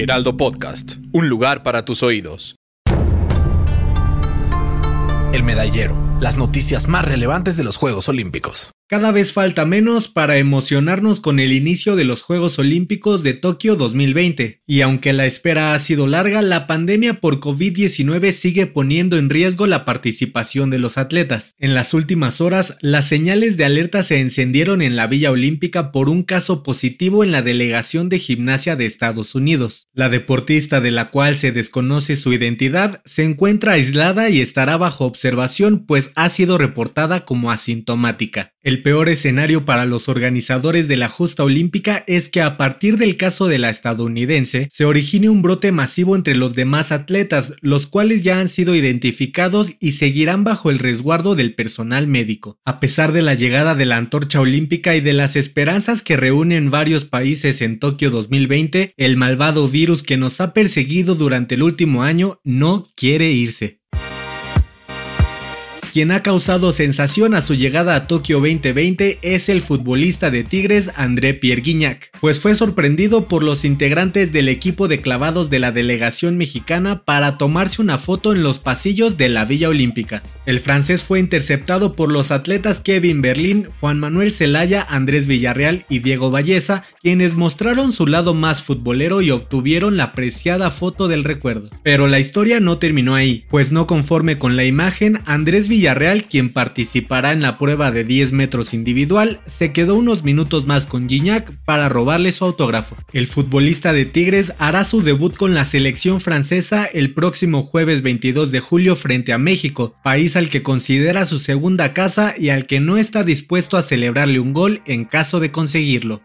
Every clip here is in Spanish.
Heraldo Podcast, un lugar para tus oídos. El medallero, las noticias más relevantes de los Juegos Olímpicos. Cada vez falta menos para emocionarnos con el inicio de los Juegos Olímpicos de Tokio 2020, y aunque la espera ha sido larga, la pandemia por COVID-19 sigue poniendo en riesgo la participación de los atletas. En las últimas horas, las señales de alerta se encendieron en la Villa Olímpica por un caso positivo en la delegación de gimnasia de Estados Unidos. La deportista de la cual se desconoce su identidad se encuentra aislada y estará bajo observación pues ha sido reportada como asintomática. Peor escenario para los organizadores de la justa olímpica es que a partir del caso de la estadounidense se origine un brote masivo entre los demás atletas, los cuales ya han sido identificados y seguirán bajo el resguardo del personal médico. A pesar de la llegada de la antorcha olímpica y de las esperanzas que reúnen varios países en Tokio 2020, el malvado virus que nos ha perseguido durante el último año no quiere irse. Quien ha causado sensación a su llegada a Tokio 2020 es el futbolista de Tigres André Pierre Guignac, pues fue sorprendido por los integrantes del equipo de clavados de la delegación mexicana para tomarse una foto en los pasillos de la Villa Olímpica. El francés fue interceptado por los atletas Kevin Berlín, Juan Manuel Zelaya, Andrés Villarreal y Diego Valleza, quienes mostraron su lado más futbolero y obtuvieron la apreciada foto del recuerdo. Pero la historia no terminó ahí, pues no conforme con la imagen, Andrés Villarreal Villarreal, quien participará en la prueba de 10 metros individual, se quedó unos minutos más con Gignac para robarle su autógrafo. El futbolista de Tigres hará su debut con la selección francesa el próximo jueves 22 de julio frente a México, país al que considera su segunda casa y al que no está dispuesto a celebrarle un gol en caso de conseguirlo.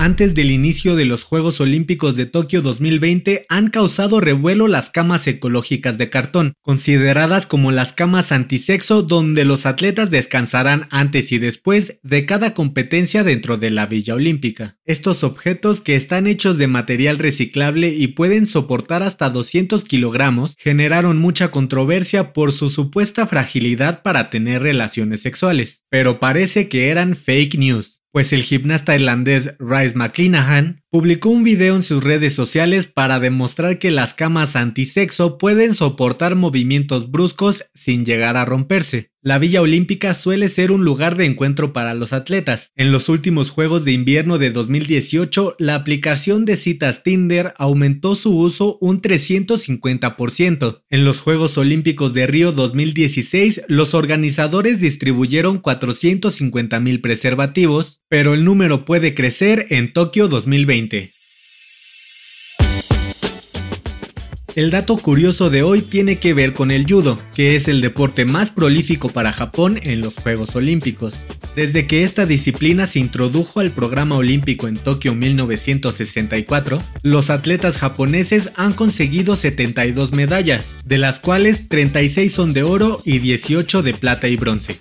Antes del inicio de los Juegos Olímpicos de Tokio 2020 han causado revuelo las camas ecológicas de cartón, consideradas como las camas antisexo donde los atletas descansarán antes y después de cada competencia dentro de la Villa Olímpica. Estos objetos que están hechos de material reciclable y pueden soportar hasta 200 kilogramos generaron mucha controversia por su supuesta fragilidad para tener relaciones sexuales, pero parece que eran fake news pues el gimnasta irlandés Rice McClanahan publicó un video en sus redes sociales para demostrar que las camas antisexo pueden soportar movimientos bruscos sin llegar a romperse. La Villa Olímpica suele ser un lugar de encuentro para los atletas. En los últimos Juegos de Invierno de 2018, la aplicación de citas Tinder aumentó su uso un 350%. En los Juegos Olímpicos de Río 2016, los organizadores distribuyeron 450 mil preservativos, pero el número puede crecer en Tokio 2020. El dato curioso de hoy tiene que ver con el judo, que es el deporte más prolífico para Japón en los Juegos Olímpicos. Desde que esta disciplina se introdujo al programa olímpico en Tokio 1964, los atletas japoneses han conseguido 72 medallas, de las cuales 36 son de oro y 18 de plata y bronce.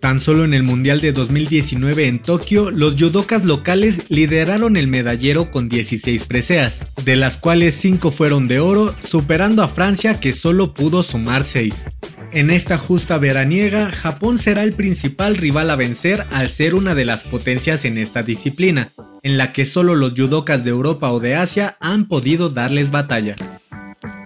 Tan solo en el Mundial de 2019 en Tokio, los judokas locales lideraron el medallero con 16 preseas, de las cuales 5 fueron de oro, superando a Francia que solo pudo sumar 6. En esta justa veraniega, Japón será el principal rival a vencer al ser una de las potencias en esta disciplina, en la que solo los judokas de Europa o de Asia han podido darles batalla.